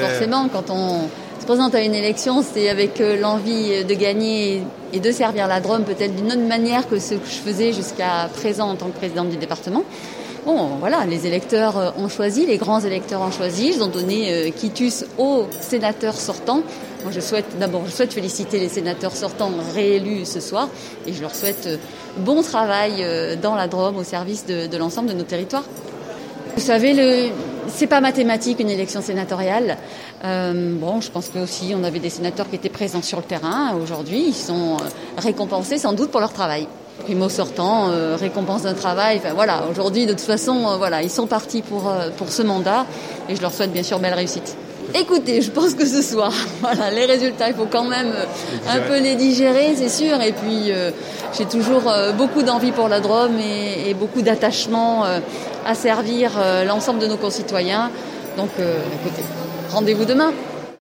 Forcément, quand on se présente à une élection, c'est avec euh, l'envie de gagner et de servir la Drôme peut-être d'une autre manière que ce que je faisais jusqu'à présent en tant que présidente du département. Bon, voilà, les électeurs euh, ont choisi, les grands électeurs ont choisi, ils ont donné euh, quitus aux sénateurs sortants. Moi, je souhaite d'abord, je souhaite féliciter les sénateurs sortants réélus ce soir, et je leur souhaite bon travail dans la Drôme au service de, de l'ensemble de nos territoires. Vous savez, le, c'est pas mathématique une élection sénatoriale. Euh, bon, je pense que aussi on avait des sénateurs qui étaient présents sur le terrain. Aujourd'hui, ils sont euh, récompensés sans doute pour leur travail. Primo sortant, euh, récompense d'un travail. Voilà, aujourd'hui de toute façon, voilà, ils sont partis pour pour ce mandat et je leur souhaite bien sûr belle réussite. Écoutez, je pense que ce soir, voilà, les résultats, il faut quand même euh, un peu les digérer, c'est sûr. Et puis, euh, j'ai toujours euh, beaucoup d'envie pour la Drôme et, et beaucoup d'attachement euh, à servir l'ensemble de nos concitoyens. Donc, écoutez, rendez-vous demain.